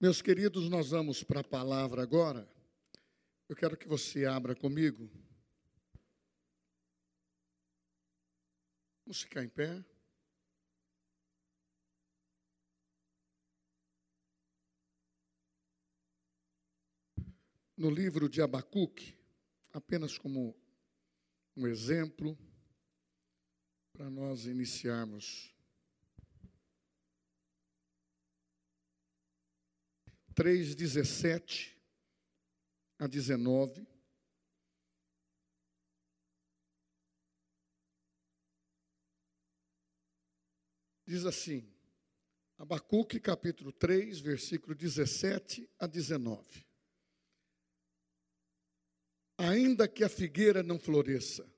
Meus queridos, nós vamos para a palavra agora. Eu quero que você abra comigo. Vamos ficar em pé. No livro de Abacuque, apenas como um exemplo, para nós iniciarmos 3, 17 a 19. Diz assim, Abacuque capítulo 3, versículo 17 a 19. Ainda que a figueira não floresça,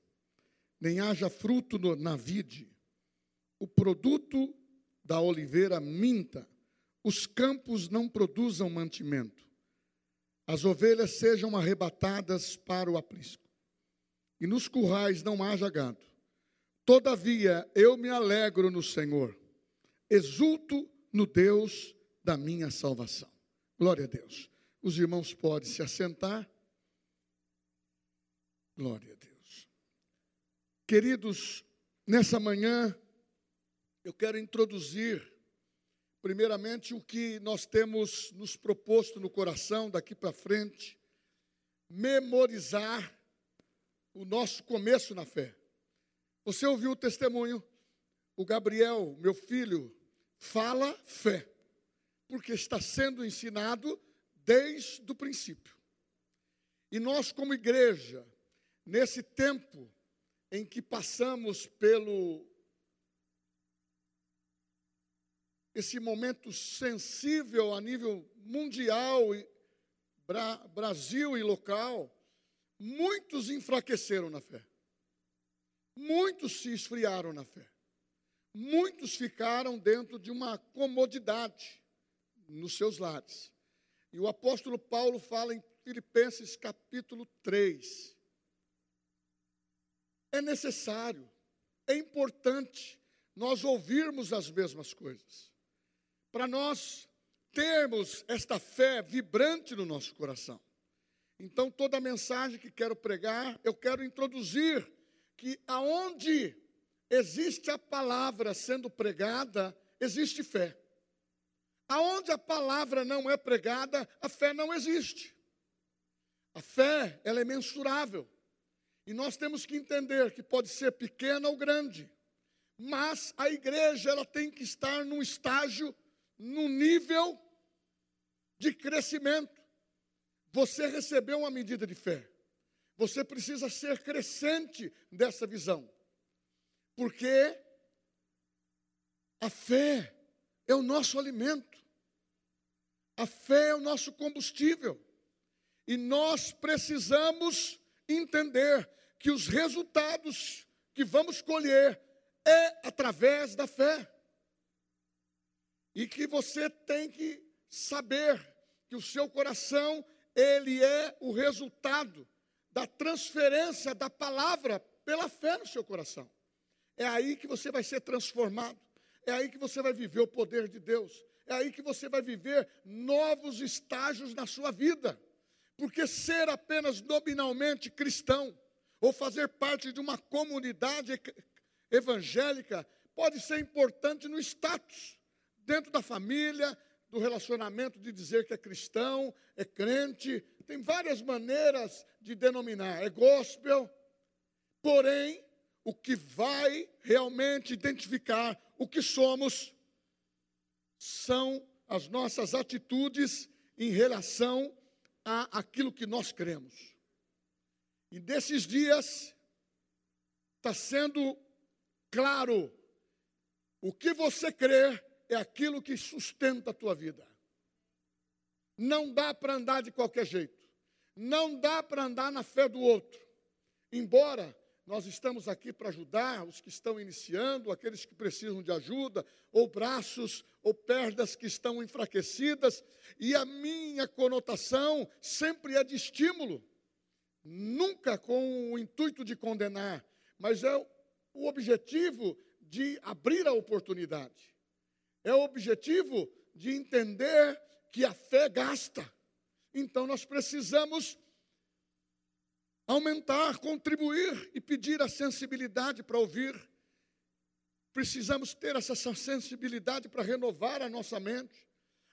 nem haja fruto na vide, o produto da oliveira minta, os campos não produzam mantimento, as ovelhas sejam arrebatadas para o aprisco, e nos currais não haja gado. Todavia eu me alegro no Senhor, exulto no Deus da minha salvação. Glória a Deus. Os irmãos podem se assentar. Glória a Deus. Queridos, nessa manhã eu quero introduzir primeiramente, o que nós temos nos proposto no coração daqui para frente, memorizar o nosso começo na fé. Você ouviu o testemunho? O Gabriel, meu filho, fala fé, porque está sendo ensinado desde o princípio. E nós, como igreja, nesse tempo em que passamos pelo esse momento sensível a nível mundial, Bra Brasil e local, muitos enfraqueceram na fé. Muitos se esfriaram na fé. Muitos ficaram dentro de uma comodidade nos seus lares. E o apóstolo Paulo fala em Filipenses capítulo 3. É necessário, é importante nós ouvirmos as mesmas coisas para nós termos esta fé vibrante no nosso coração. Então, toda a mensagem que quero pregar, eu quero introduzir que aonde existe a palavra sendo pregada, existe fé. Aonde a palavra não é pregada, a fé não existe. A fé, ela é mensurável. E nós temos que entender que pode ser pequena ou grande. Mas a igreja, ela tem que estar num estágio no nível de crescimento. Você recebeu uma medida de fé. Você precisa ser crescente dessa visão. Porque a fé é o nosso alimento. A fé é o nosso combustível. E nós precisamos entender que os resultados que vamos colher é através da fé. E que você tem que saber que o seu coração, ele é o resultado da transferência da palavra pela fé no seu coração. É aí que você vai ser transformado. É aí que você vai viver o poder de Deus. É aí que você vai viver novos estágios na sua vida. Porque ser apenas nominalmente cristão, ou fazer parte de uma comunidade evangélica, pode ser importante no status dentro da família, do relacionamento de dizer que é cristão, é crente, tem várias maneiras de denominar, é gospel. Porém, o que vai realmente identificar o que somos são as nossas atitudes em relação a aquilo que nós cremos. E desses dias está sendo claro o que você crê é aquilo que sustenta a tua vida. Não dá para andar de qualquer jeito. Não dá para andar na fé do outro. Embora nós estamos aqui para ajudar os que estão iniciando, aqueles que precisam de ajuda, ou braços ou pernas que estão enfraquecidas, e a minha conotação sempre é de estímulo, nunca com o intuito de condenar, mas é o objetivo de abrir a oportunidade. É o objetivo de entender que a fé gasta. Então nós precisamos aumentar, contribuir e pedir a sensibilidade para ouvir. Precisamos ter essa sensibilidade para renovar a nossa mente.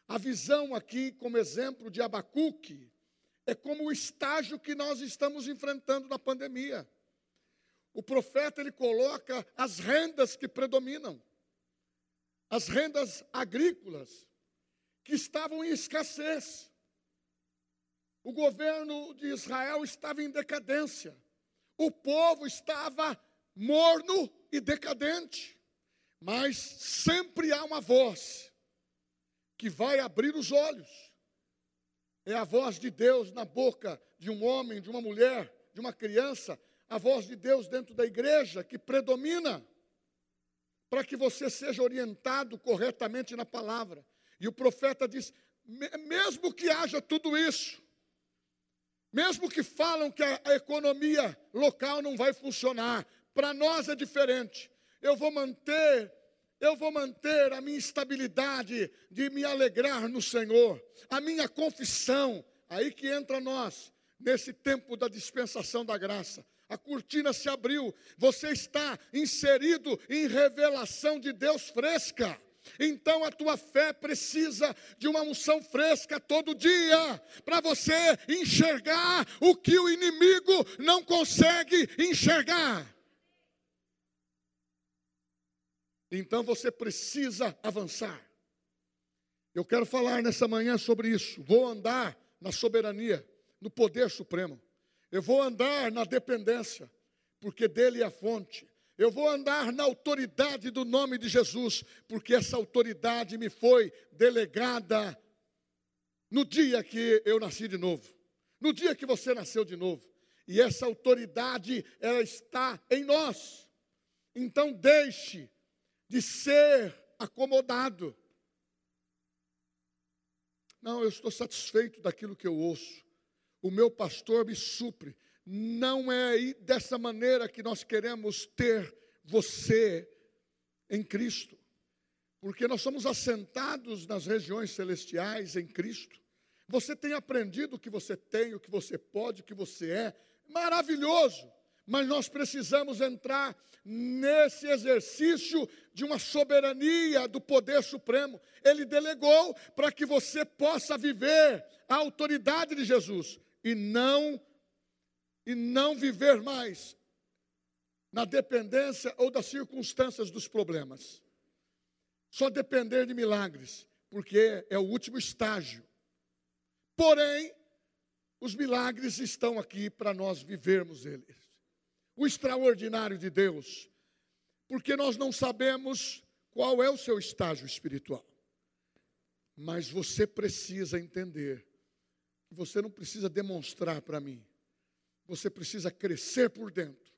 A visão aqui, como exemplo de Abacuque, é como o estágio que nós estamos enfrentando na pandemia. O profeta ele coloca as rendas que predominam, as rendas agrícolas que estavam em escassez. O governo de Israel estava em decadência. O povo estava morno e decadente. Mas sempre há uma voz que vai abrir os olhos é a voz de Deus na boca de um homem, de uma mulher, de uma criança, a voz de Deus dentro da igreja que predomina, para que você seja orientado corretamente na palavra. E o profeta diz: mesmo que haja tudo isso, mesmo que falam que a, a economia local não vai funcionar, para nós é diferente. Eu vou manter eu vou manter a minha estabilidade de me alegrar no Senhor, a minha confissão. Aí que entra nós, nesse tempo da dispensação da graça. A cortina se abriu, você está inserido em revelação de Deus fresca. Então a tua fé precisa de uma unção fresca todo dia, para você enxergar o que o inimigo não consegue enxergar. Então você precisa avançar. Eu quero falar nessa manhã sobre isso. Vou andar na soberania, no poder supremo. Eu vou andar na dependência, porque dele é a fonte. Eu vou andar na autoridade do nome de Jesus, porque essa autoridade me foi delegada no dia que eu nasci de novo, no dia que você nasceu de novo. E essa autoridade, ela está em nós. Então deixe de ser acomodado. Não, eu estou satisfeito daquilo que eu ouço. O meu pastor me supre. Não é dessa maneira que nós queremos ter você em Cristo. Porque nós somos assentados nas regiões celestiais em Cristo. Você tem aprendido o que você tem, o que você pode, o que você é. Maravilhoso mas nós precisamos entrar nesse exercício de uma soberania do poder supremo. Ele delegou para que você possa viver a autoridade de Jesus e não e não viver mais na dependência ou das circunstâncias dos problemas. Só depender de milagres, porque é o último estágio. Porém, os milagres estão aqui para nós vivermos eles o extraordinário de Deus, porque nós não sabemos qual é o seu estágio espiritual. Mas você precisa entender que você não precisa demonstrar para mim, você precisa crescer por dentro,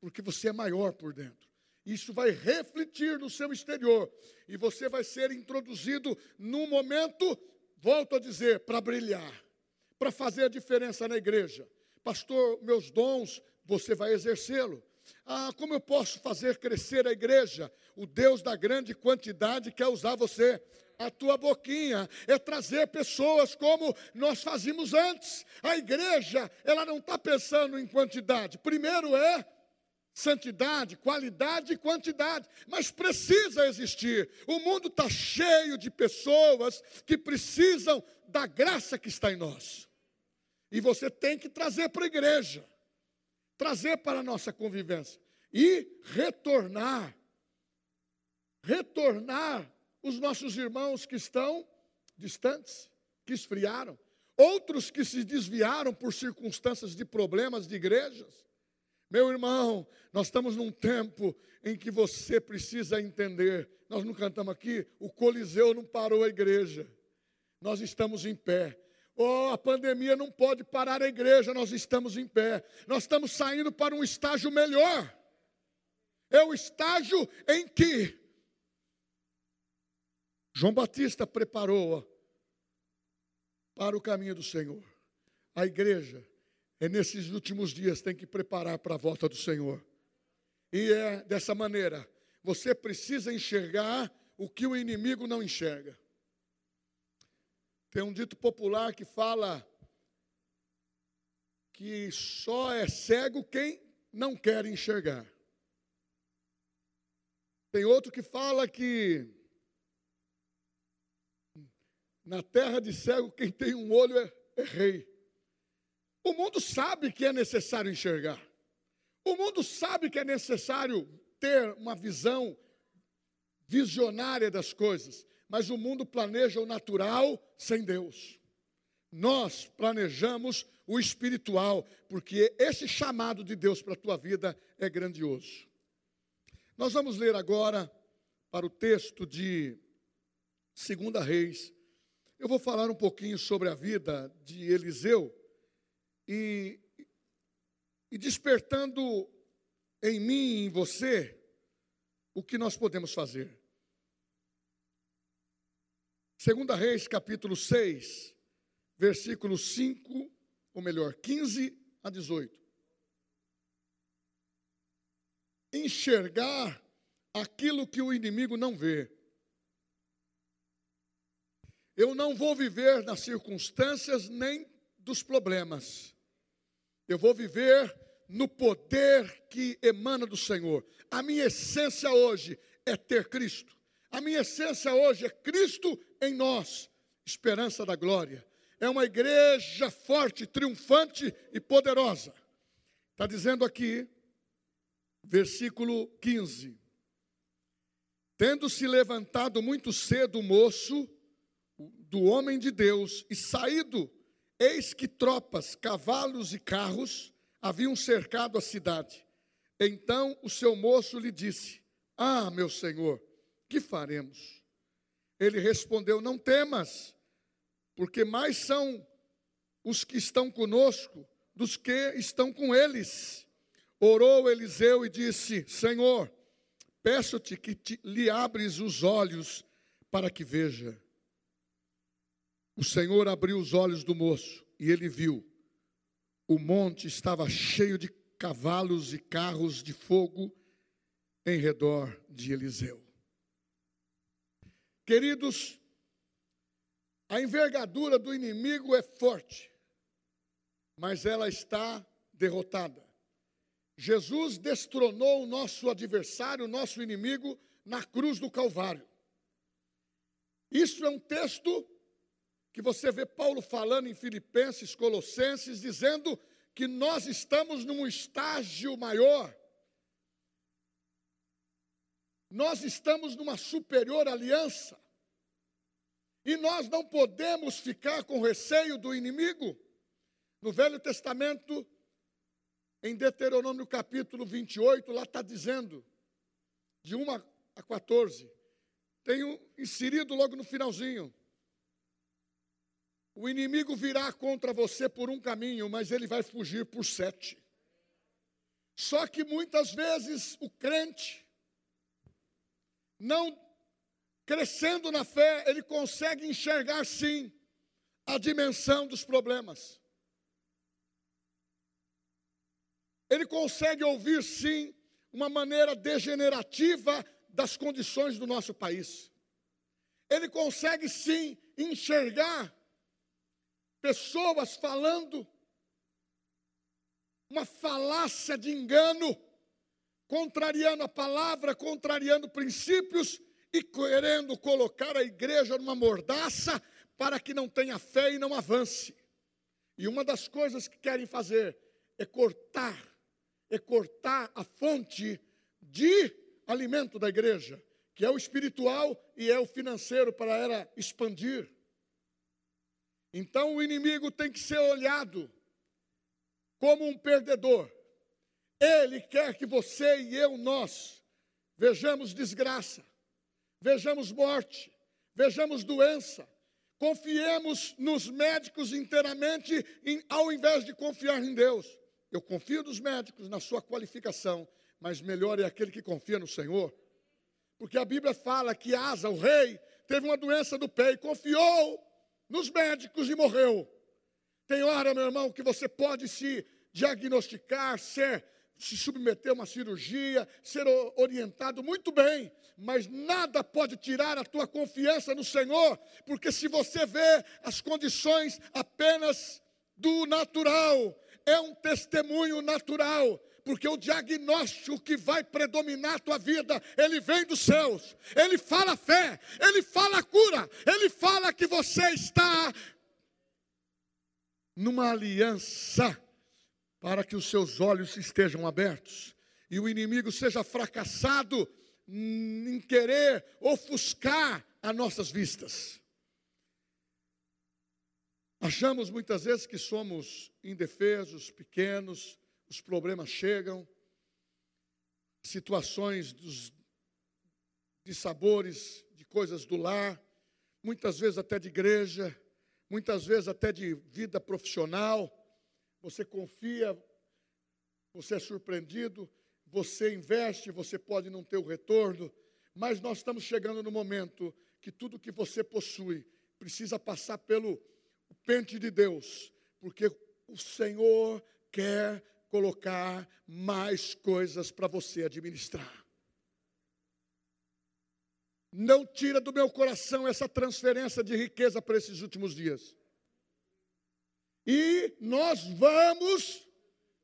porque você é maior por dentro. Isso vai refletir no seu exterior e você vai ser introduzido num momento, volto a dizer, para brilhar, para fazer a diferença na igreja. Pastor, meus dons você vai exercê-lo. Ah, como eu posso fazer crescer a igreja? O Deus da grande quantidade quer usar você. A tua boquinha é trazer pessoas como nós fazíamos antes. A igreja, ela não está pensando em quantidade. Primeiro é santidade, qualidade e quantidade, mas precisa existir. O mundo está cheio de pessoas que precisam da graça que está em nós. E você tem que trazer para a igreja trazer para a nossa convivência e retornar, retornar os nossos irmãos que estão distantes, que esfriaram, outros que se desviaram por circunstâncias de problemas de igrejas. Meu irmão, nós estamos num tempo em que você precisa entender. Nós não cantamos aqui, o Coliseu não parou a igreja. Nós estamos em pé. Oh, a pandemia não pode parar a igreja, nós estamos em pé. Nós estamos saindo para um estágio melhor. É o estágio em que João Batista preparou para o caminho do Senhor. A igreja é nesses últimos dias tem que preparar para a volta do Senhor. E é dessa maneira, você precisa enxergar o que o inimigo não enxerga. Tem um dito popular que fala que só é cego quem não quer enxergar. Tem outro que fala que na terra de cego quem tem um olho é, é rei. O mundo sabe que é necessário enxergar. O mundo sabe que é necessário ter uma visão visionária das coisas, mas o mundo planeja o natural sem Deus. Nós planejamos o espiritual, porque esse chamado de Deus para a tua vida é grandioso. Nós vamos ler agora para o texto de 2 Reis. Eu vou falar um pouquinho sobre a vida de Eliseu e, e despertando em mim e em você o que nós podemos fazer. Segunda Reis, capítulo 6, versículo 5, ou melhor, 15 a 18. Enxergar aquilo que o inimigo não vê. Eu não vou viver nas circunstâncias nem dos problemas. Eu vou viver no poder que emana do Senhor. A minha essência hoje é ter Cristo. A minha essência hoje é Cristo em nós, esperança da glória. É uma igreja forte, triunfante e poderosa. Está dizendo aqui, versículo 15: Tendo se levantado muito cedo o moço do homem de Deus e saído, eis que tropas, cavalos e carros haviam cercado a cidade. Então o seu moço lhe disse: Ah, meu senhor, que faremos? Ele respondeu: Não temas, porque mais são os que estão conosco dos que estão com eles. Orou Eliseu e disse: Senhor, peço-te que te, lhe abres os olhos para que veja. O Senhor abriu os olhos do moço e ele viu o monte estava cheio de cavalos e carros de fogo em redor de Eliseu. Queridos, a envergadura do inimigo é forte, mas ela está derrotada. Jesus destronou o nosso adversário, o nosso inimigo, na cruz do Calvário. Isso é um texto que você vê Paulo falando em Filipenses, Colossenses, dizendo que nós estamos num estágio maior. Nós estamos numa superior aliança. E nós não podemos ficar com receio do inimigo. No Velho Testamento, em Deuteronômio capítulo 28, lá está dizendo, de 1 a 14, tenho inserido logo no finalzinho. O inimigo virá contra você por um caminho, mas ele vai fugir por sete. Só que muitas vezes o crente, não crescendo na fé, ele consegue enxergar sim a dimensão dos problemas. Ele consegue ouvir sim uma maneira degenerativa das condições do nosso país. Ele consegue sim enxergar pessoas falando uma falácia de engano, contrariando a palavra, contrariando princípios e querendo colocar a igreja numa mordaça para que não tenha fé e não avance. E uma das coisas que querem fazer é cortar, é cortar a fonte de alimento da igreja, que é o espiritual e é o financeiro para ela expandir. Então o inimigo tem que ser olhado como um perdedor. Ele quer que você e eu, nós, vejamos desgraça, vejamos morte, vejamos doença, confiemos nos médicos inteiramente, em, ao invés de confiar em Deus. Eu confio nos médicos, na sua qualificação, mas melhor é aquele que confia no Senhor. Porque a Bíblia fala que Asa, o rei, teve uma doença do pé e confiou nos médicos e morreu. Tem hora, meu irmão, que você pode se diagnosticar, ser se submeter a uma cirurgia, ser orientado muito bem, mas nada pode tirar a tua confiança no Senhor, porque se você vê as condições apenas do natural, é um testemunho natural, porque o diagnóstico que vai predominar a tua vida, ele vem dos céus, ele fala fé, ele fala cura, ele fala que você está numa aliança para que os seus olhos estejam abertos e o inimigo seja fracassado em querer ofuscar as nossas vistas. Achamos muitas vezes que somos indefesos, pequenos, os problemas chegam, situações dos, de sabores, de coisas do lar, muitas vezes até de igreja, muitas vezes até de vida profissional. Você confia, você é surpreendido, você investe, você pode não ter o retorno, mas nós estamos chegando no momento que tudo que você possui precisa passar pelo pente de Deus, porque o Senhor quer colocar mais coisas para você administrar. Não tira do meu coração essa transferência de riqueza para esses últimos dias. E nós vamos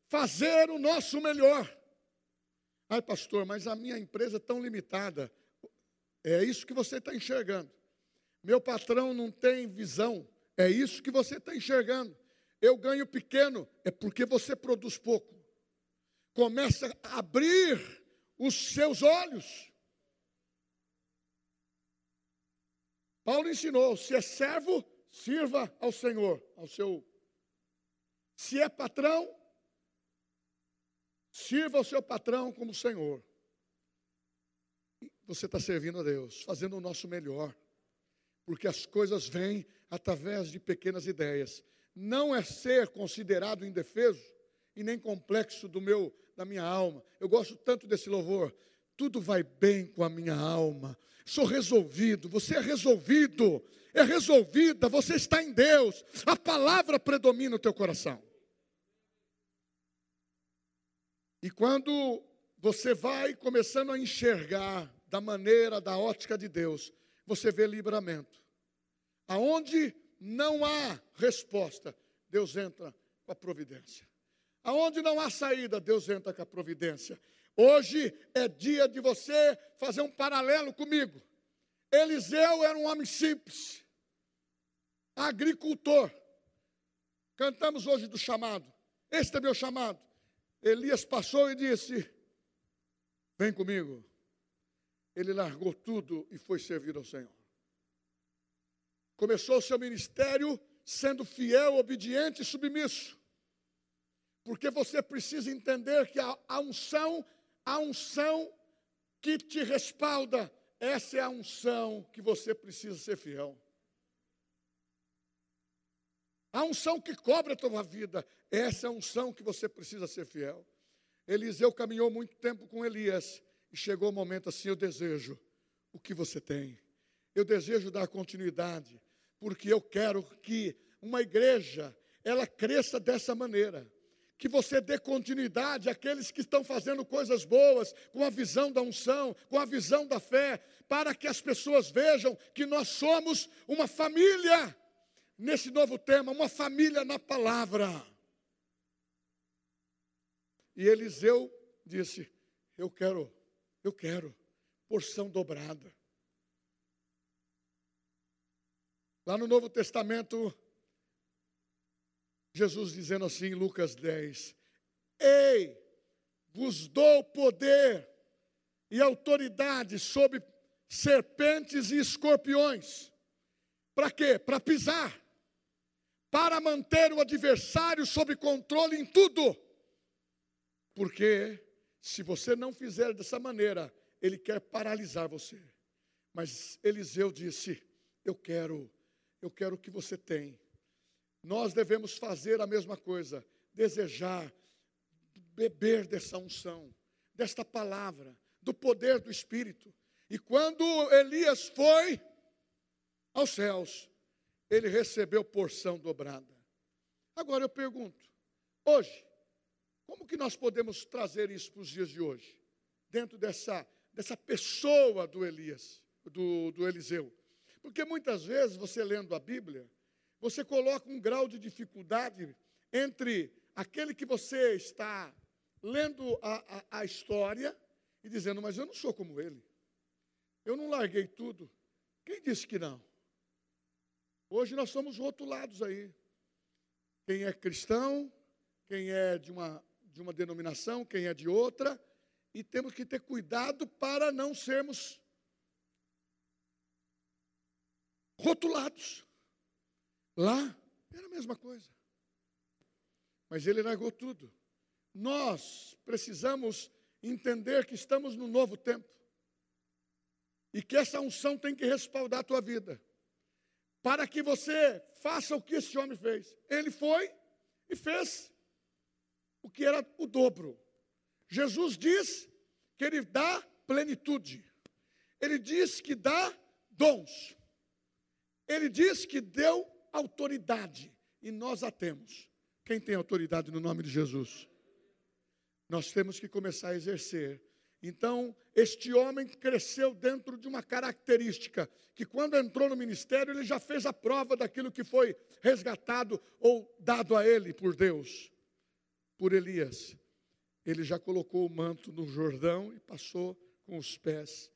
fazer o nosso melhor. Ai, pastor, mas a minha empresa é tão limitada. É isso que você está enxergando. Meu patrão não tem visão. É isso que você está enxergando eu ganho pequeno, é porque você produz pouco. Começa a abrir os seus olhos. Paulo ensinou: se é servo, sirva ao Senhor, ao seu. Se é patrão, sirva ao seu patrão como Senhor. Você está servindo a Deus, fazendo o nosso melhor, porque as coisas vêm através de pequenas ideias não é ser considerado indefeso e nem complexo do meu da minha alma. Eu gosto tanto desse louvor. Tudo vai bem com a minha alma. Sou resolvido, você é resolvido, é resolvida, você está em Deus. A palavra predomina o teu coração. E quando você vai começando a enxergar da maneira, da ótica de Deus, você vê livramento. Aonde não há resposta, Deus entra com a providência. Aonde não há saída, Deus entra com a providência. Hoje é dia de você fazer um paralelo comigo. Eliseu era um homem simples, agricultor. Cantamos hoje do chamado. Este é meu chamado. Elias passou e disse: Vem comigo. Ele largou tudo e foi servir ao Senhor. Começou o seu ministério sendo fiel, obediente e submisso. Porque você precisa entender que a, unção, a unção que te respalda, essa é a unção que você precisa ser fiel. A unção que cobra a tua vida, essa é a unção que você precisa ser fiel. Eliseu caminhou muito tempo com Elias e chegou o momento assim: eu desejo o que você tem, eu desejo dar continuidade, porque eu quero que uma igreja ela cresça dessa maneira. Que você dê continuidade àqueles que estão fazendo coisas boas, com a visão da unção, com a visão da fé, para que as pessoas vejam que nós somos uma família, nesse novo tema, uma família na palavra. E Eliseu disse: Eu quero, eu quero porção dobrada. Lá no Novo Testamento, Jesus dizendo assim em Lucas 10: Ei, vos dou poder e autoridade sobre serpentes e escorpiões. Para quê? Para pisar. Para manter o adversário sob controle em tudo. Porque se você não fizer dessa maneira, ele quer paralisar você. Mas Eliseu disse: Eu quero eu quero que você tenha. Nós devemos fazer a mesma coisa, desejar, beber dessa unção, desta palavra, do poder do Espírito. E quando Elias foi aos céus, ele recebeu porção dobrada. Agora eu pergunto, hoje, Como que nós podemos trazer isso para os dias de hoje? Dentro dessa, dessa pessoa do Elias, do, do Eliseu. Porque muitas vezes, você lendo a Bíblia, você coloca um grau de dificuldade entre aquele que você está lendo a, a, a história e dizendo, mas eu não sou como ele. Eu não larguei tudo. Quem disse que não? Hoje nós somos rotulados aí. Quem é cristão, quem é de uma, de uma denominação, quem é de outra, e temos que ter cuidado para não sermos rotulados. Lá era a mesma coisa. Mas ele largou tudo. Nós precisamos entender que estamos no novo tempo. E que essa unção tem que respaldar a tua vida. Para que você faça o que esse homem fez. Ele foi e fez o que era o dobro. Jesus diz que ele dá plenitude. Ele diz que dá dons. Ele diz que deu autoridade. E nós a temos. Quem tem autoridade no nome de Jesus? Nós temos que começar a exercer. Então, este homem cresceu dentro de uma característica que, quando entrou no ministério, ele já fez a prova daquilo que foi resgatado ou dado a ele por Deus, por Elias. Ele já colocou o manto no Jordão e passou com os pés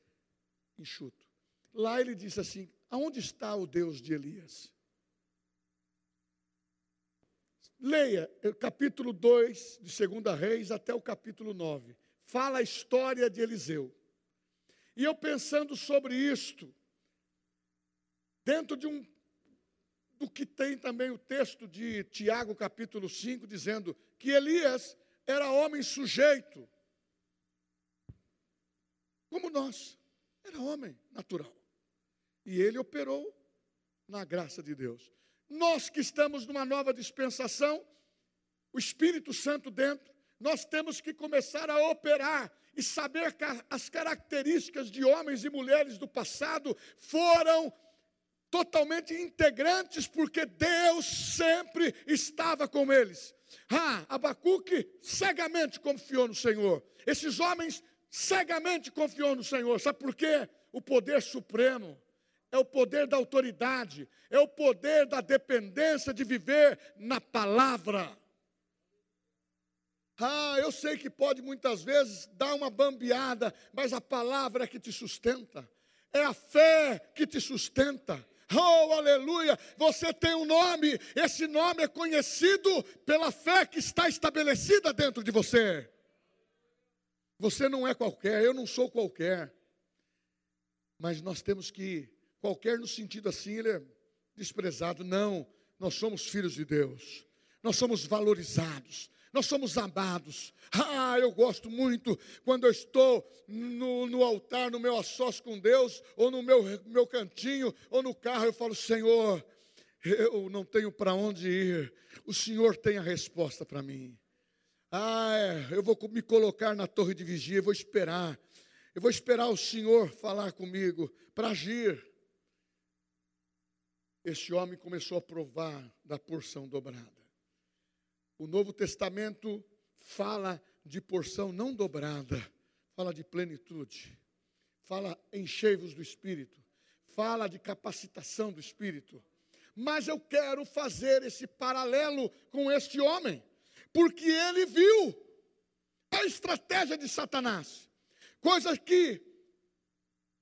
enxutos. Lá ele disse assim: Aonde está o Deus de Elias? Leia o capítulo 2 de 2 Reis até o capítulo 9. Fala a história de Eliseu. E eu pensando sobre isto, dentro de um do que tem também o texto de Tiago, capítulo 5, dizendo que Elias era homem sujeito, como nós, era homem natural. E ele operou na graça de Deus. Nós que estamos numa nova dispensação, o Espírito Santo dentro, nós temos que começar a operar e saber que as características de homens e mulheres do passado foram totalmente integrantes, porque Deus sempre estava com eles. Ah, Abacuque cegamente confiou no Senhor. Esses homens cegamente confiou no Senhor. Sabe por quê? O poder supremo é o poder da autoridade, é o poder da dependência de viver na palavra. Ah, eu sei que pode muitas vezes dar uma bambeada, mas a palavra é que te sustenta, é a fé que te sustenta. Oh, aleluia! Você tem um nome, esse nome é conhecido pela fé que está estabelecida dentro de você. Você não é qualquer, eu não sou qualquer. Mas nós temos que Qualquer no sentido assim, ele é desprezado. Não, nós somos filhos de Deus. Nós somos valorizados. Nós somos amados. Ah, eu gosto muito quando eu estou no, no altar, no meu assós com Deus, ou no meu, meu cantinho, ou no carro, eu falo, Senhor, eu não tenho para onde ir. O Senhor tem a resposta para mim. Ah, é, eu vou me colocar na torre de vigia, eu vou esperar. Eu vou esperar o Senhor falar comigo para agir este homem começou a provar da porção dobrada. O Novo Testamento fala de porção não dobrada, fala de plenitude, fala enchei-vos do Espírito, fala de capacitação do Espírito. Mas eu quero fazer esse paralelo com este homem, porque ele viu a estratégia de Satanás, coisas que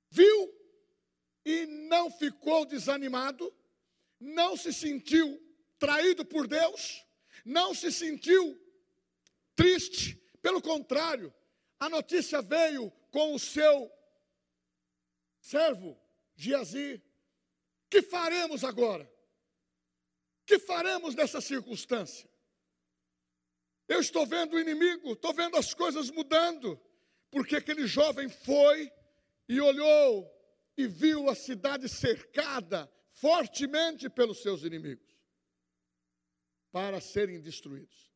viu e não ficou desanimado, não se sentiu traído por Deus, não se sentiu triste, pelo contrário, a notícia veio com o seu servo Giazi. Que faremos agora? Que faremos nessa circunstância? Eu estou vendo o inimigo, estou vendo as coisas mudando, porque aquele jovem foi e olhou e viu a cidade cercada fortemente pelos seus inimigos para serem destruídos.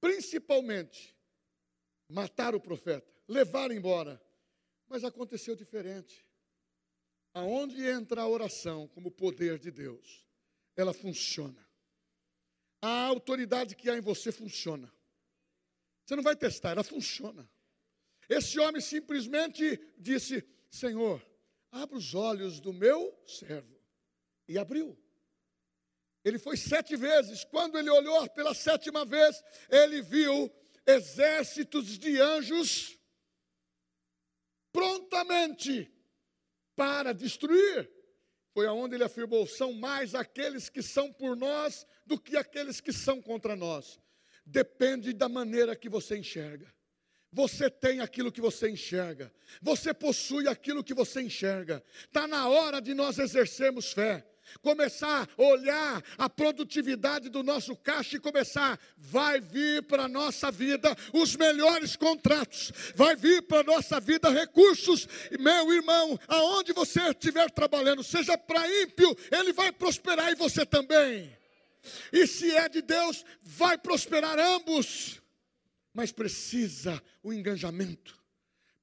Principalmente matar o profeta, levar embora. Mas aconteceu diferente. Aonde entra a oração como poder de Deus, ela funciona. A autoridade que há em você funciona. Você não vai testar, ela funciona. Esse homem simplesmente disse: Senhor, abra os olhos do meu servo. E abriu. Ele foi sete vezes. Quando ele olhou pela sétima vez, ele viu exércitos de anjos prontamente para destruir. Foi aonde ele afirmou: são mais aqueles que são por nós do que aqueles que são contra nós. Depende da maneira que você enxerga. Você tem aquilo que você enxerga. Você possui aquilo que você enxerga. Está na hora de nós exercermos fé começar a olhar a produtividade do nosso caixa e começar, vai vir para a nossa vida os melhores contratos, vai vir para a nossa vida recursos, meu irmão, aonde você estiver trabalhando, seja para ímpio, ele vai prosperar e você também. E se é de Deus, vai prosperar ambos. Mas precisa o engajamento,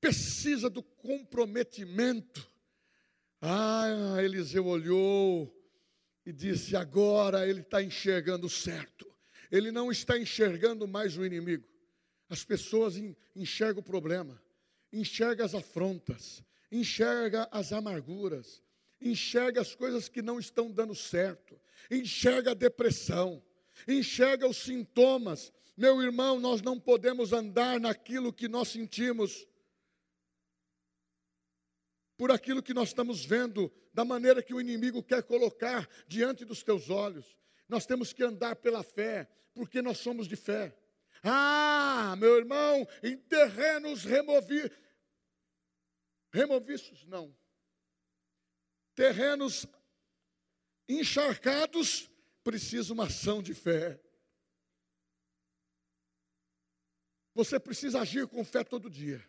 precisa do comprometimento ah, Eliseu olhou e disse: agora ele está enxergando certo. Ele não está enxergando mais o inimigo. As pessoas enxergam o problema, enxergam as afrontas, enxergam as amarguras, enxergam as coisas que não estão dando certo, enxerga a depressão, enxerga os sintomas. Meu irmão, nós não podemos andar naquilo que nós sentimos por aquilo que nós estamos vendo, da maneira que o inimigo quer colocar diante dos teus olhos. Nós temos que andar pela fé, porque nós somos de fé. Ah, meu irmão, em terrenos removi... removiços, não. Terrenos encharcados, precisa uma ação de fé. Você precisa agir com fé todo dia.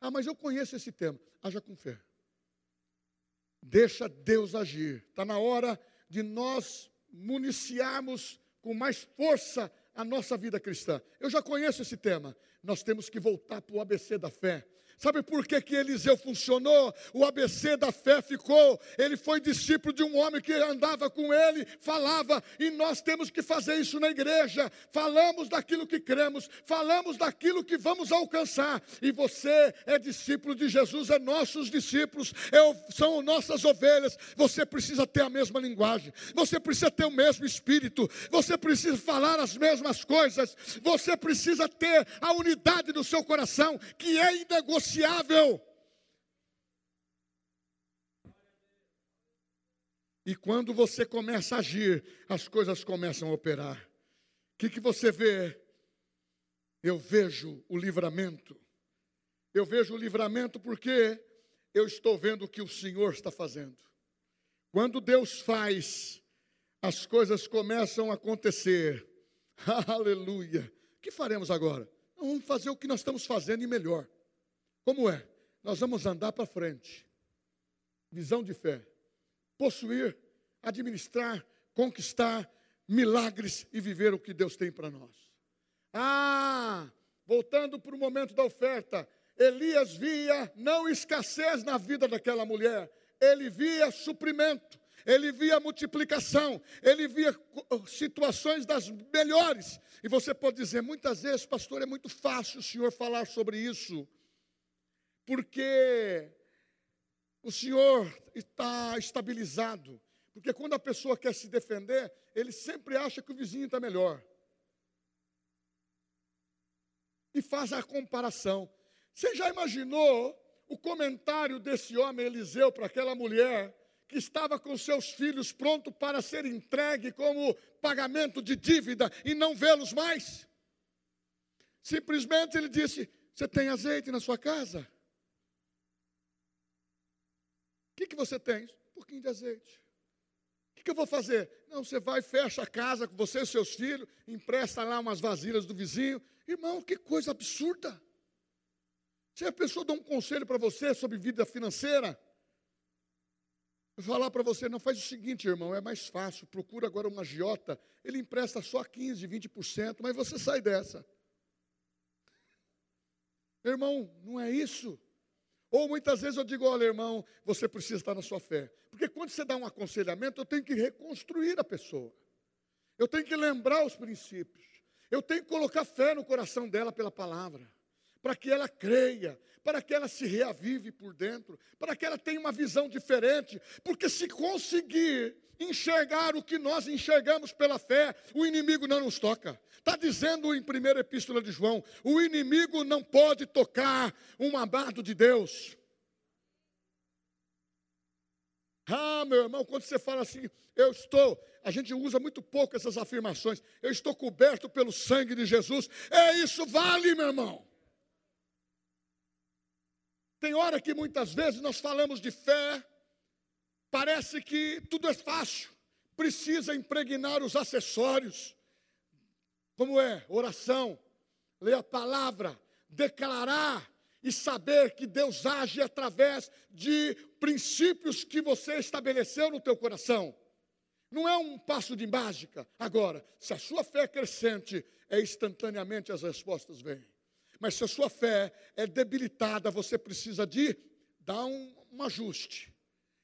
Ah, mas eu conheço esse tema. Haja com fé. Deixa Deus agir. Está na hora de nós municiarmos com mais força a nossa vida cristã. Eu já conheço esse tema. Nós temos que voltar para o ABC da fé. Sabe por que, que Eliseu funcionou? O ABC da fé ficou. Ele foi discípulo de um homem que andava com ele, falava, e nós temos que fazer isso na igreja. Falamos daquilo que cremos, falamos daquilo que vamos alcançar. E você é discípulo de Jesus, é nossos discípulos, é, são nossas ovelhas. Você precisa ter a mesma linguagem, você precisa ter o mesmo espírito, você precisa falar as mesmas coisas, você precisa ter a unidade do seu coração, que é inegociável E quando você começa a agir, as coisas começam a operar. O que, que você vê? Eu vejo o livramento. Eu vejo o livramento porque eu estou vendo o que o Senhor está fazendo. Quando Deus faz, as coisas começam a acontecer. Aleluia. O que faremos agora? Vamos fazer o que nós estamos fazendo e melhor. Como é? Nós vamos andar para frente. Visão de fé. Possuir, administrar, conquistar milagres e viver o que Deus tem para nós. Ah, voltando para o momento da oferta, Elias via não escassez na vida daquela mulher, ele via suprimento, ele via multiplicação, ele via situações das melhores. E você pode dizer, muitas vezes, pastor, é muito fácil o senhor falar sobre isso porque o Senhor está estabilizado. Porque quando a pessoa quer se defender, ele sempre acha que o vizinho está melhor. E faz a comparação. Você já imaginou o comentário desse homem Eliseu para aquela mulher que estava com seus filhos pronto para ser entregue como pagamento de dívida e não vê-los mais? Simplesmente ele disse: Você tem azeite na sua casa? Que, que você tem? Um pouquinho de azeite. O que, que eu vou fazer? Não, você vai, fecha a casa com você e seus filhos, empresta lá umas vasilhas do vizinho. Irmão, que coisa absurda. Se a pessoa dá um conselho para você sobre vida financeira, eu falar para você, não faz o seguinte, irmão, é mais fácil, procura agora um agiota, ele empresta só 15, 20%, mas você sai dessa. Irmão, não é isso. Ou muitas vezes eu digo, olha, irmão, você precisa estar na sua fé. Porque quando você dá um aconselhamento, eu tenho que reconstruir a pessoa. Eu tenho que lembrar os princípios. Eu tenho que colocar fé no coração dela pela palavra, para que ela creia, para que ela se reavive por dentro, para que ela tenha uma visão diferente, porque se conseguir enxergar o que nós enxergamos pela fé, o inimigo não nos toca. Está dizendo em primeira epístola de João: o inimigo não pode tocar um amado de Deus. Ah, meu irmão, quando você fala assim, eu estou, a gente usa muito pouco essas afirmações, eu estou coberto pelo sangue de Jesus, é isso, vale, meu irmão. Tem hora que muitas vezes nós falamos de fé, parece que tudo é fácil, precisa impregnar os acessórios, como é? Oração, ler a palavra, declarar e saber que Deus age através de princípios que você estabeleceu no teu coração. Não é um passo de mágica. Agora, se a sua fé é crescente, é instantaneamente as respostas vêm. Mas se a sua fé é debilitada, você precisa de dar um, um ajuste.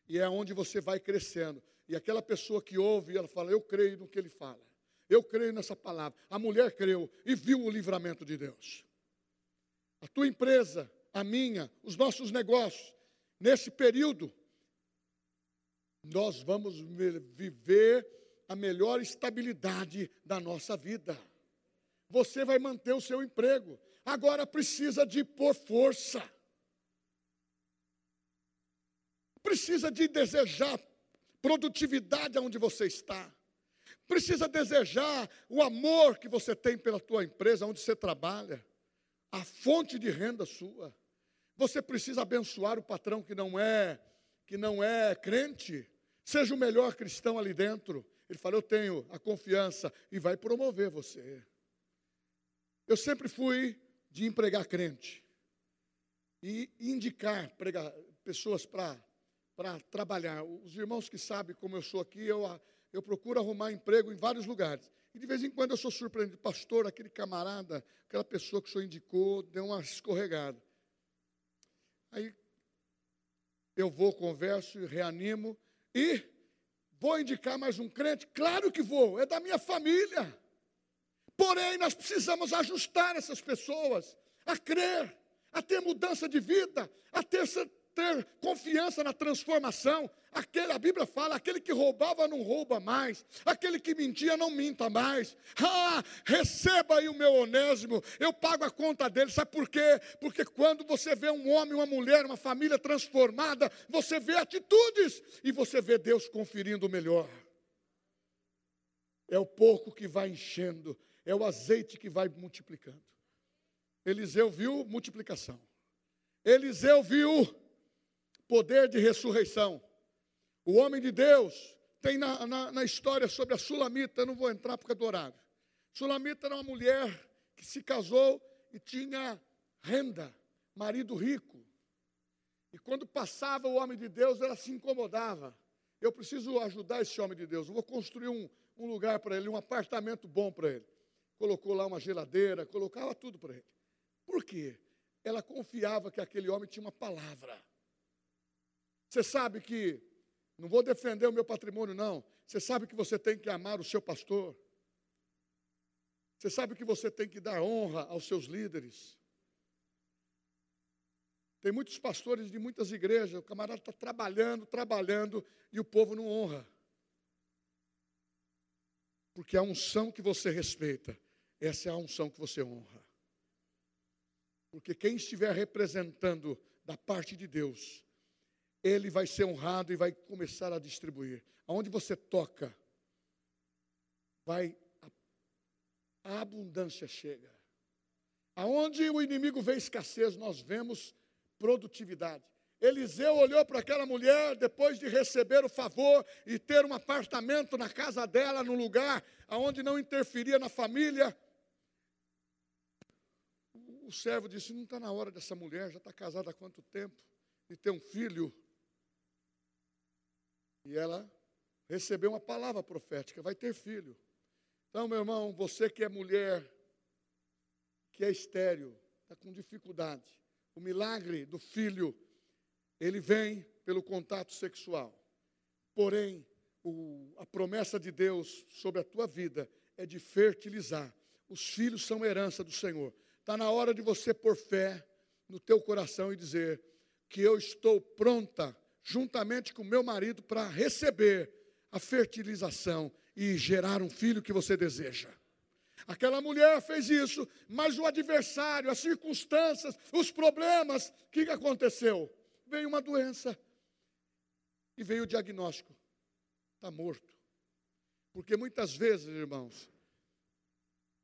E é onde você vai crescendo. E aquela pessoa que ouve, ela fala: Eu creio no que ele fala. Eu creio nessa palavra. A mulher creu e viu o livramento de Deus. A tua empresa, a minha, os nossos negócios, nesse período, nós vamos viver a melhor estabilidade da nossa vida. Você vai manter o seu emprego, agora precisa de pôr força. Precisa de desejar produtividade onde você está. Precisa desejar o amor que você tem pela tua empresa, onde você trabalha, a fonte de renda sua. Você precisa abençoar o patrão que não é que não é crente. Seja o melhor cristão ali dentro. Ele falou: "Eu tenho a confiança e vai promover você". Eu sempre fui de empregar crente e indicar pregar, pessoas para trabalhar. Os irmãos que sabem como eu sou aqui, eu, eu procuro arrumar emprego em vários lugares. E de vez em quando eu sou surpreendido. Pastor, aquele camarada, aquela pessoa que o senhor indicou, deu uma escorregada. Aí eu vou, converso, reanimo e vou indicar mais um crente? Claro que vou, é da minha família. Porém, nós precisamos ajustar essas pessoas a crer, a ter mudança de vida, a ter, ter confiança na transformação. Aquele, a Bíblia fala: aquele que roubava não rouba mais, aquele que mentia não minta mais. Ah, receba aí o meu onésimo, eu pago a conta dele. Sabe por quê? Porque quando você vê um homem, uma mulher, uma família transformada, você vê atitudes e você vê Deus conferindo o melhor. É o pouco que vai enchendo, é o azeite que vai multiplicando. Eliseu viu multiplicação. Eliseu viu poder de ressurreição. O homem de Deus tem na, na, na história sobre a Sulamita, eu não vou entrar porque é do horário. Sulamita era uma mulher que se casou e tinha renda, marido rico. E quando passava o homem de Deus, ela se incomodava. Eu preciso ajudar esse homem de Deus. Eu vou construir um, um lugar para ele, um apartamento bom para ele. Colocou lá uma geladeira, colocava tudo para ele. Por quê? Ela confiava que aquele homem tinha uma palavra. Você sabe que, não vou defender o meu patrimônio, não. Você sabe que você tem que amar o seu pastor. Você sabe que você tem que dar honra aos seus líderes. Tem muitos pastores de muitas igrejas, o camarada está trabalhando, trabalhando, e o povo não honra. Porque a unção que você respeita, essa é a unção que você honra. Porque quem estiver representando da parte de Deus, ele vai ser honrado e vai começar a distribuir. Aonde você toca, vai a, abundância chega. Aonde o inimigo vê escassez, nós vemos produtividade. Eliseu olhou para aquela mulher depois de receber o favor e ter um apartamento na casa dela, num lugar aonde não interferia na família. O servo disse: Não está na hora dessa mulher, já está casada há quanto tempo, e ter um filho. E ela recebeu uma palavra profética: vai ter filho. Então, meu irmão, você que é mulher, que é estéreo, está com dificuldade, o milagre do filho, ele vem pelo contato sexual. Porém, o, a promessa de Deus sobre a tua vida é de fertilizar Os filhos são herança do Senhor. Está na hora de você pôr fé no teu coração e dizer que eu estou pronta, juntamente com meu marido, para receber a fertilização e gerar um filho que você deseja. Aquela mulher fez isso, mas o adversário, as circunstâncias, os problemas, o que aconteceu? Veio uma doença e veio o diagnóstico: está morto. Porque muitas vezes, irmãos,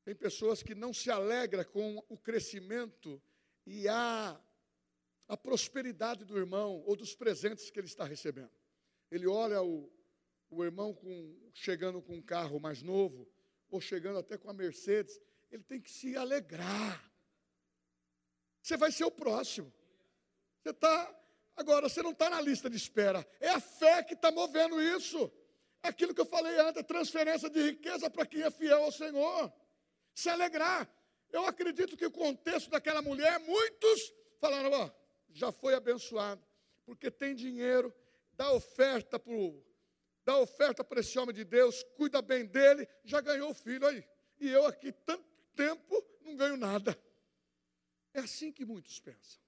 tem pessoas que não se alegram com o crescimento e a, a prosperidade do irmão ou dos presentes que ele está recebendo. Ele olha o, o irmão com, chegando com um carro mais novo, ou chegando até com a Mercedes, ele tem que se alegrar. Você vai ser o próximo. Você está, agora, você não está na lista de espera. É a fé que está movendo isso. É aquilo que eu falei antes, transferência de riqueza para quem é fiel ao Senhor. Se alegrar. Eu acredito que o contexto daquela mulher, muitos falaram, ó, já foi abençoado, porque tem dinheiro, dá oferta para dá oferta para esse homem de Deus, cuida bem dele, já ganhou o filho aí. E eu aqui tanto tempo não ganho nada. É assim que muitos pensam.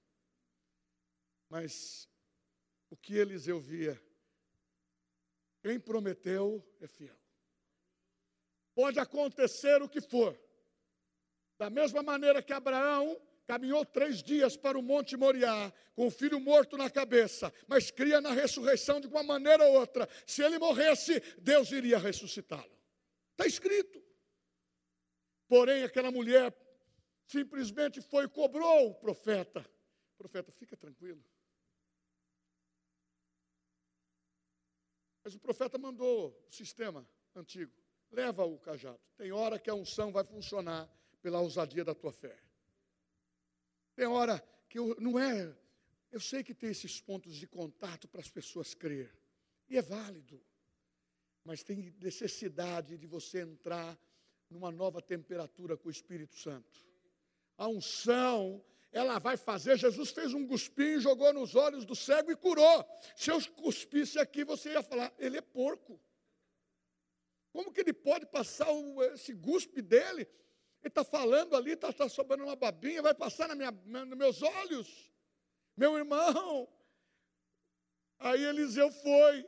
Mas o que Eliseu via, quem prometeu é fiel. Pode acontecer o que for. Da mesma maneira que Abraão caminhou três dias para o Monte Moriá, com o filho morto na cabeça, mas cria na ressurreição de uma maneira ou outra. Se ele morresse, Deus iria ressuscitá-lo. Está escrito. Porém, aquela mulher simplesmente foi e cobrou o profeta. Profeta, fica tranquilo. Mas o profeta mandou o sistema antigo: leva o cajado. Tem hora que a unção vai funcionar pela ousadia da tua fé. Tem hora que eu, não é. Eu sei que tem esses pontos de contato para as pessoas crer. E é válido. Mas tem necessidade de você entrar numa nova temperatura com o Espírito Santo. A unção, ela vai fazer. Jesus fez um guspinho, jogou nos olhos do cego e curou. Se eu cuspisse aqui, você ia falar, ele é porco. Como que ele pode passar o, esse guspe dele ele está falando ali, está tá sobrando uma babinha, vai passar na minha, nos meus olhos. Meu irmão. Aí Eliseu foi,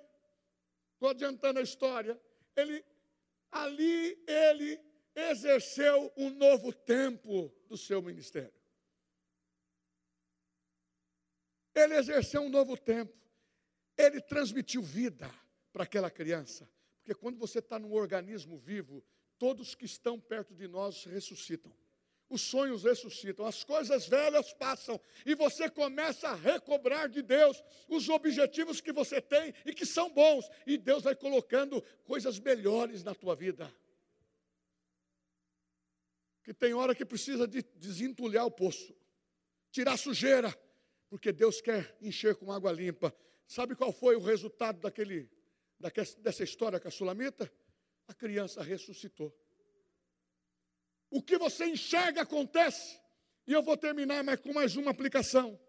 estou adiantando a história. Ele, ali ele exerceu um novo tempo do seu ministério. Ele exerceu um novo tempo. Ele transmitiu vida para aquela criança. Porque quando você está num organismo vivo, todos que estão perto de nós ressuscitam. Os sonhos ressuscitam, as coisas velhas passam e você começa a recobrar de Deus os objetivos que você tem e que são bons, e Deus vai colocando coisas melhores na tua vida. Que tem hora que precisa de desentulhar o poço, tirar sujeira, porque Deus quer encher com água limpa. Sabe qual foi o resultado daquele, dessa história com a Sulamita? a criança ressuscitou. O que você enxerga acontece. E eu vou terminar mais com mais uma aplicação.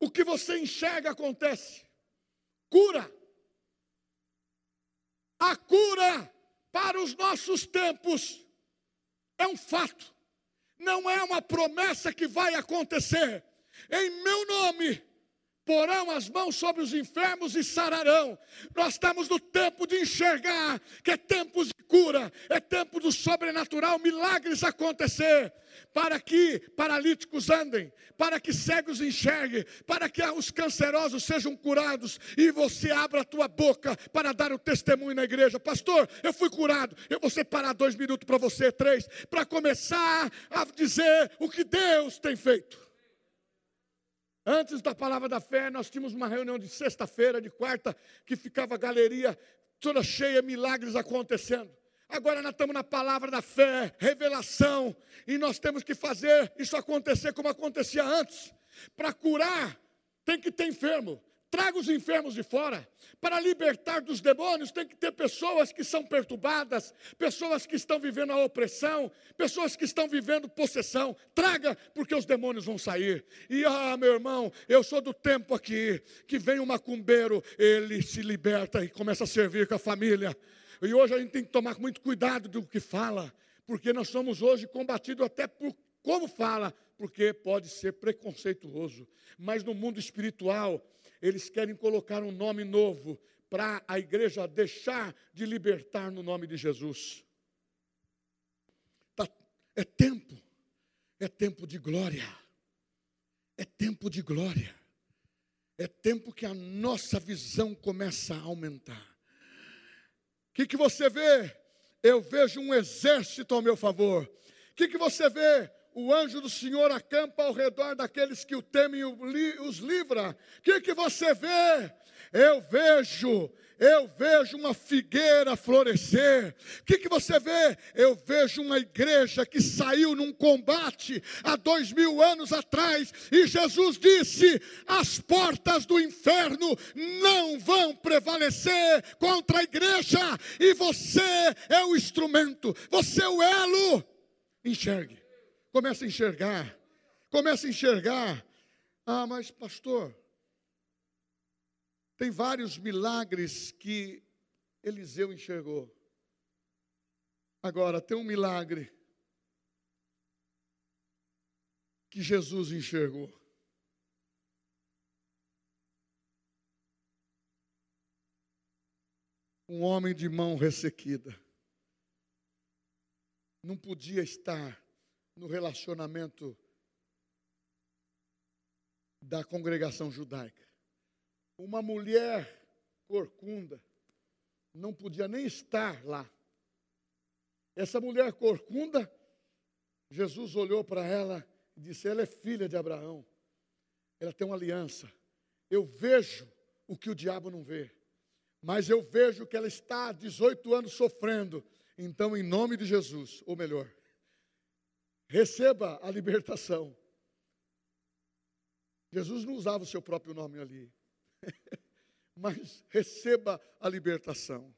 O que você enxerga acontece. Cura. A cura para os nossos tempos é um fato. Não é uma promessa que vai acontecer. Em meu nome porão as mãos sobre os enfermos e sararão. Nós estamos no tempo de enxergar, que é tempo de cura, é tempo do sobrenatural, milagres acontecer, para que paralíticos andem, para que cegos enxerguem, para que os cancerosos sejam curados e você abra a tua boca para dar o testemunho na igreja. Pastor, eu fui curado. Eu vou separar dois minutos para você, três, para começar a dizer o que Deus tem feito. Antes da palavra da fé, nós tínhamos uma reunião de sexta-feira, de quarta, que ficava a galeria toda cheia, milagres acontecendo. Agora nós estamos na palavra da fé, revelação, e nós temos que fazer isso acontecer como acontecia antes. Para curar, tem que ter enfermo, Traga os enfermos de fora. Para libertar dos demônios, tem que ter pessoas que são perturbadas, pessoas que estão vivendo a opressão, pessoas que estão vivendo possessão. Traga, porque os demônios vão sair. E ah, meu irmão, eu sou do tempo aqui que vem um macumbeiro, ele se liberta e começa a servir com a família. E hoje a gente tem que tomar muito cuidado do que fala, porque nós somos hoje combatidos até por como fala, porque pode ser preconceituoso. Mas no mundo espiritual, eles querem colocar um nome novo para a igreja deixar de libertar no nome de Jesus. Tá, é tempo, é tempo de glória, é tempo de glória, é tempo que a nossa visão começa a aumentar. O que, que você vê? Eu vejo um exército ao meu favor. O que, que você vê? O anjo do Senhor acampa ao redor daqueles que o temem e os livra. O que, que você vê? Eu vejo, eu vejo uma figueira florescer. O que, que você vê? Eu vejo uma igreja que saiu num combate há dois mil anos atrás, e Jesus disse: as portas do inferno não vão prevalecer contra a igreja, e você é o instrumento, você é o elo. Enxergue. Começa a enxergar. Começa a enxergar. Ah, mas pastor, tem vários milagres que Eliseu enxergou. Agora, tem um milagre que Jesus enxergou. Um homem de mão ressequida. Não podia estar no relacionamento da congregação judaica. Uma mulher corcunda não podia nem estar lá. Essa mulher corcunda, Jesus olhou para ela e disse: Ela é filha de Abraão, ela tem uma aliança. Eu vejo o que o diabo não vê, mas eu vejo que ela está há 18 anos sofrendo. Então, em nome de Jesus, ou melhor, receba a libertação. Jesus não usava o seu próprio nome ali, mas receba a libertação.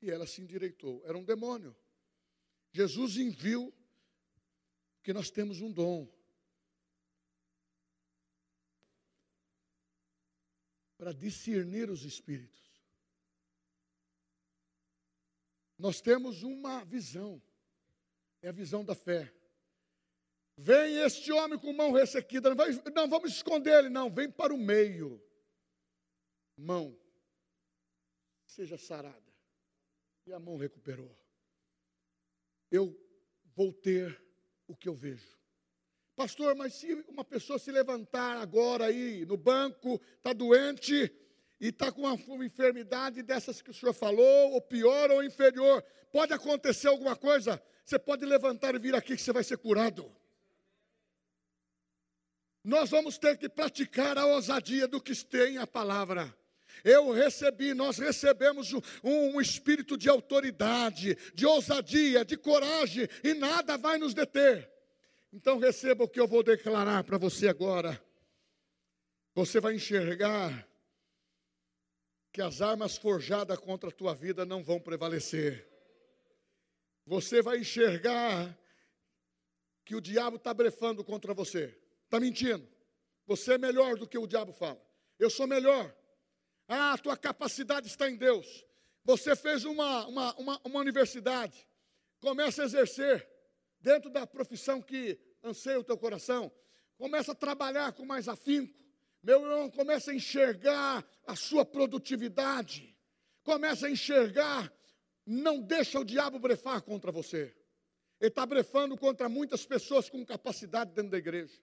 E ela se endireitou. Era um demônio. Jesus enviou que nós temos um dom para discernir os espíritos. Nós temos uma visão, é a visão da fé. Vem este homem com mão ressequida. Não, vai, não vamos esconder ele, não. Vem para o meio. Mão, seja sarada. E a mão recuperou. Eu vou ter o que eu vejo. Pastor, mas se uma pessoa se levantar agora aí no banco, está doente e está com uma, enfermidade dessas que o senhor falou, ou pior ou inferior, pode acontecer alguma coisa? Você pode levantar e vir aqui que você vai ser curado nós vamos ter que praticar a ousadia do que tem a palavra. Eu recebi, nós recebemos um, um, espírito de autoridade, de ousadia, de coragem, e nada vai nos deter. Então receba o que eu vou declarar para você agora. Você vai enxergar que as armas forjadas contra a tua vida não vão prevalecer. Você vai enxergar que o diabo está brefando contra você. Está mentindo. Você é melhor do que o diabo fala. Eu sou melhor. Ah, a tua capacidade está em Deus. Você fez uma, uma, uma, uma universidade. Começa a exercer dentro da profissão que anseia o teu coração. Começa a trabalhar com mais afinco. Meu irmão, começa a enxergar a sua produtividade. Começa a enxergar. Não deixa o diabo brefar contra você. Ele está brefando contra muitas pessoas com capacidade dentro da igreja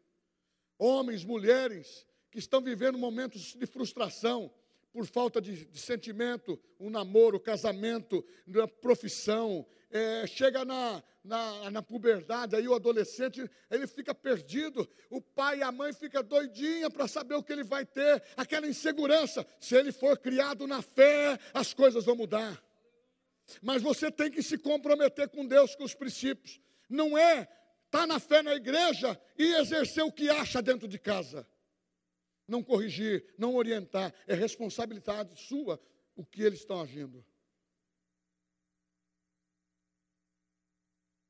homens, mulheres que estão vivendo momentos de frustração por falta de, de sentimento, um namoro, casamento, na profissão, é, chega na, na, na, puberdade, aí o adolescente, ele fica perdido, o pai e a mãe fica doidinha para saber o que ele vai ter, aquela insegurança, se ele for criado na fé, as coisas vão mudar, mas você tem que se comprometer com Deus, com os princípios, não é está na fé na igreja e exercer o que acha dentro de casa. Não corrigir, não orientar, é responsabilidade sua o que eles estão agindo.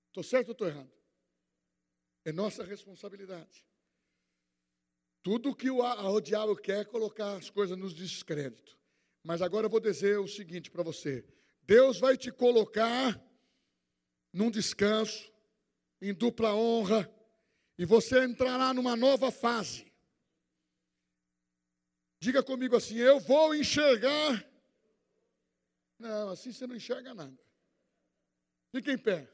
Estou certo ou estou errado? É nossa responsabilidade. Tudo que o, o diabo quer é colocar as coisas nos descrédito. Mas agora eu vou dizer o seguinte para você: Deus vai te colocar num descanso, em dupla honra, e você entrará numa nova fase. Diga comigo assim: eu vou enxergar. Não, assim você não enxerga nada. Fique em pé.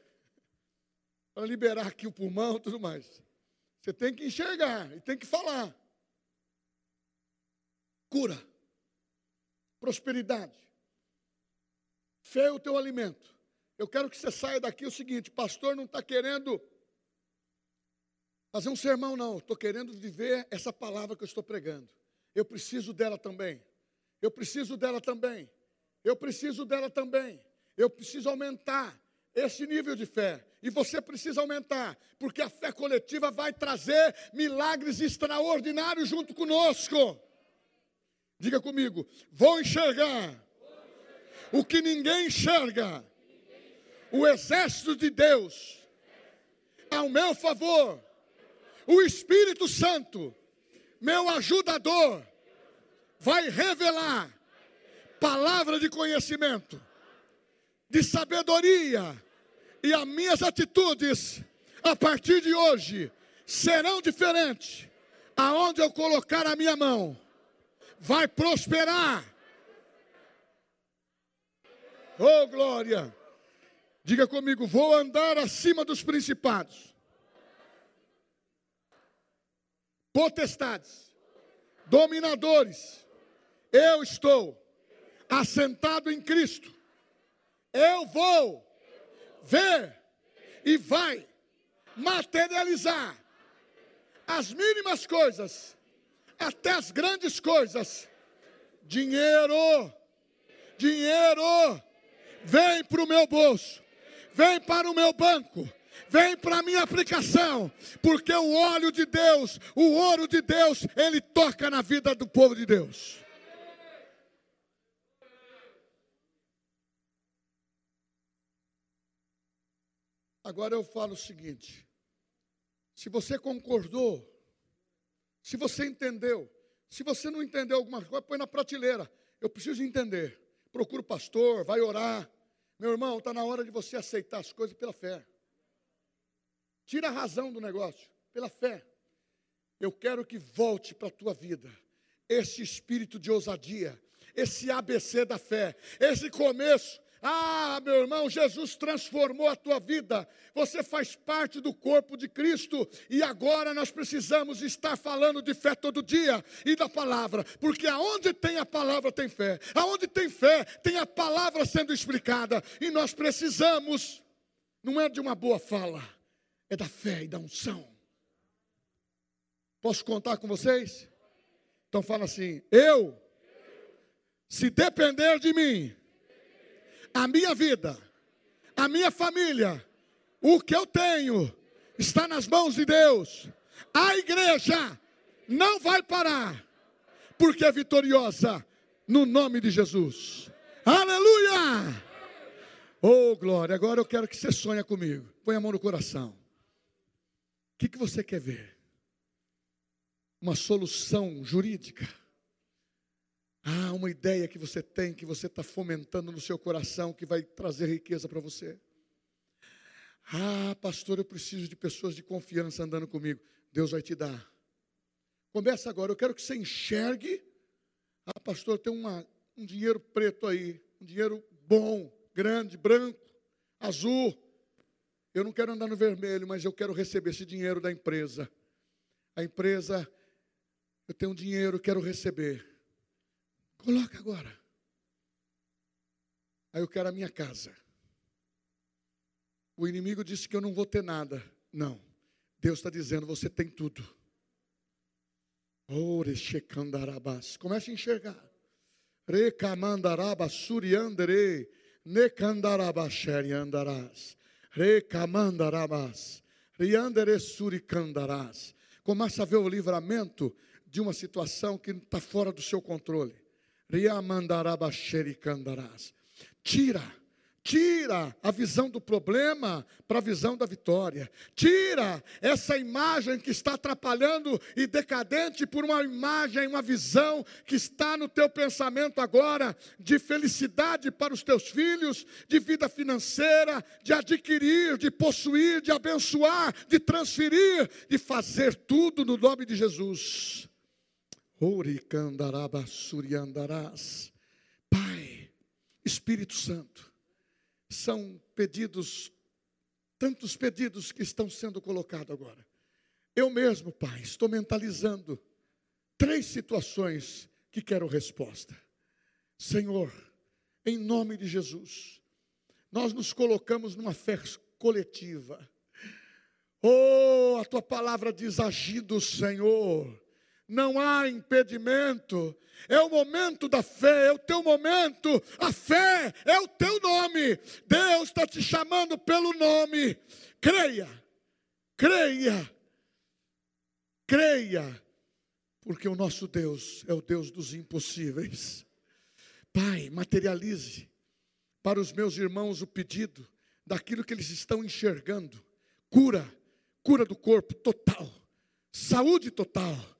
Para liberar aqui o pulmão e tudo mais. Você tem que enxergar e tem que falar. Cura. Prosperidade. Fé é o teu alimento. Eu quero que você saia daqui o seguinte: pastor não está querendo fazer um sermão, não. Estou querendo viver essa palavra que eu estou pregando. Eu preciso dela também. Eu preciso dela também. Eu preciso dela também. Eu preciso aumentar esse nível de fé. E você precisa aumentar, porque a fé coletiva vai trazer milagres extraordinários junto conosco. Diga comigo, vou enxergar o que ninguém enxerga. O exército de Deus ao meu favor. O Espírito Santo, meu ajudador, vai revelar palavra de conhecimento, de sabedoria, e as minhas atitudes, a partir de hoje, serão diferentes. Aonde eu colocar a minha mão, vai prosperar. Oh, glória! Diga comigo, vou andar acima dos principados, potestades, dominadores. Eu estou assentado em Cristo. Eu vou ver e vai materializar as mínimas coisas até as grandes coisas. Dinheiro, dinheiro, vem para o meu bolso, vem para o meu banco, vem para a minha aplicação, porque o óleo de Deus, o ouro de Deus, ele toca na vida do povo de Deus. Agora eu falo o seguinte: se você concordou, se você entendeu, se você não entendeu alguma coisa, põe na prateleira. Eu preciso entender. Procura o pastor, vai orar. Meu irmão, está na hora de você aceitar as coisas pela fé. Tira a razão do negócio, pela fé. Eu quero que volte para a tua vida esse espírito de ousadia, esse ABC da fé, esse começo ah, meu irmão, Jesus transformou a tua vida. Você faz parte do corpo de Cristo e agora nós precisamos estar falando de fé todo dia e da palavra, porque aonde tem a palavra tem fé. Aonde tem fé, tem a palavra sendo explicada e nós precisamos não é de uma boa fala, é da fé e da unção. Posso contar com vocês? Então fala assim: eu se depender de mim, a minha vida, a minha família, o que eu tenho, está nas mãos de Deus. A igreja não vai parar, porque é vitoriosa no nome de Jesus. Aleluia! Oh, glória! Agora eu quero que você sonhe comigo. Põe a mão no coração. O que, que você quer ver? Uma solução jurídica? Ah, uma ideia que você tem, que você está fomentando no seu coração, que vai trazer riqueza para você. Ah, pastor, eu preciso de pessoas de confiança andando comigo. Deus vai te dar. Começa agora, eu quero que você enxergue. Ah, pastor, tem uma, um dinheiro preto aí, um dinheiro bom, grande, branco, azul. Eu não quero andar no vermelho, mas eu quero receber esse dinheiro da empresa. A empresa, eu tenho um dinheiro, quero receber. Coloca agora. Aí eu quero a minha casa. O inimigo disse que eu não vou ter nada. Não. Deus está dizendo: você tem tudo. Comece a enxergar. Recamandaraba suriandere. Necandaraba xeriandarás. Recamandarabas. Riandere suricandarás. Comece a ver o livramento de uma situação que está fora do seu controle. Tira, Tira a visão do problema para a visão da vitória. Tira essa imagem que está atrapalhando e decadente por uma imagem, uma visão que está no teu pensamento agora de felicidade para os teus filhos, de vida financeira, de adquirir, de possuir, de abençoar, de transferir, de fazer tudo no nome de Jesus. Pai, Espírito Santo, são pedidos, tantos pedidos que estão sendo colocados agora. Eu mesmo, Pai, estou mentalizando três situações que quero resposta. Senhor, em nome de Jesus, nós nos colocamos numa fé coletiva. Oh, a tua palavra diz: agindo, Senhor não há impedimento. É o momento da fé, é o teu momento. A fé é o teu nome. Deus está te chamando pelo nome. Creia, creia, creia, porque o nosso Deus é o Deus dos impossíveis. Pai, materialize para os meus irmãos o pedido daquilo que eles estão enxergando: cura, cura do corpo total, saúde total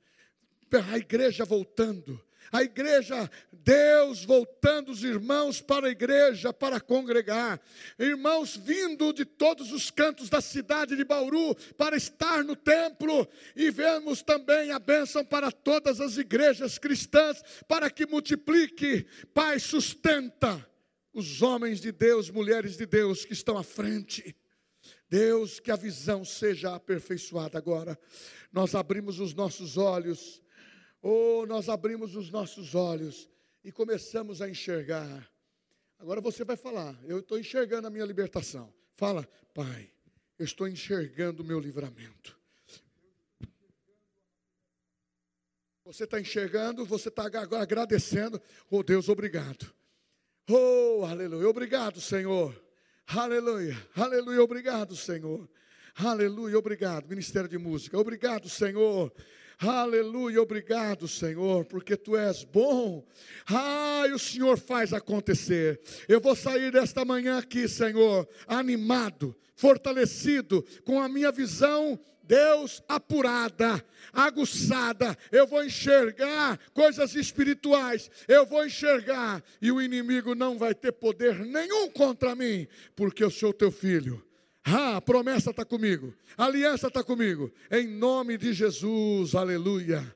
a igreja voltando, a igreja, Deus voltando os irmãos para a igreja, para congregar, irmãos vindo de todos os cantos da cidade de Bauru para estar no templo, e vemos também a bênção para todas as igrejas cristãs, para que multiplique, Pai, sustenta os homens de Deus, mulheres de Deus que estão à frente. Deus, que a visão seja aperfeiçoada agora. Nós abrimos os nossos olhos Oh, nós abrimos os nossos olhos e começamos a enxergar. Agora você vai falar, eu estou enxergando a minha libertação. Fala, Pai, eu estou enxergando o meu livramento. Você está enxergando, você está agradecendo. Oh Deus, obrigado. Oh, aleluia. Obrigado, Senhor. Aleluia. Aleluia. Obrigado, Senhor. Aleluia. Obrigado. Ministério de Música. Obrigado, Senhor. Aleluia, obrigado, Senhor, porque tu és bom. Ai, o Senhor faz acontecer. Eu vou sair desta manhã aqui, Senhor, animado, fortalecido, com a minha visão Deus apurada, aguçada, eu vou enxergar coisas espirituais, eu vou enxergar, e o inimigo não vai ter poder nenhum contra mim, porque eu sou teu filho. Ah, a promessa está comigo, a aliança está comigo. Em nome de Jesus, aleluia.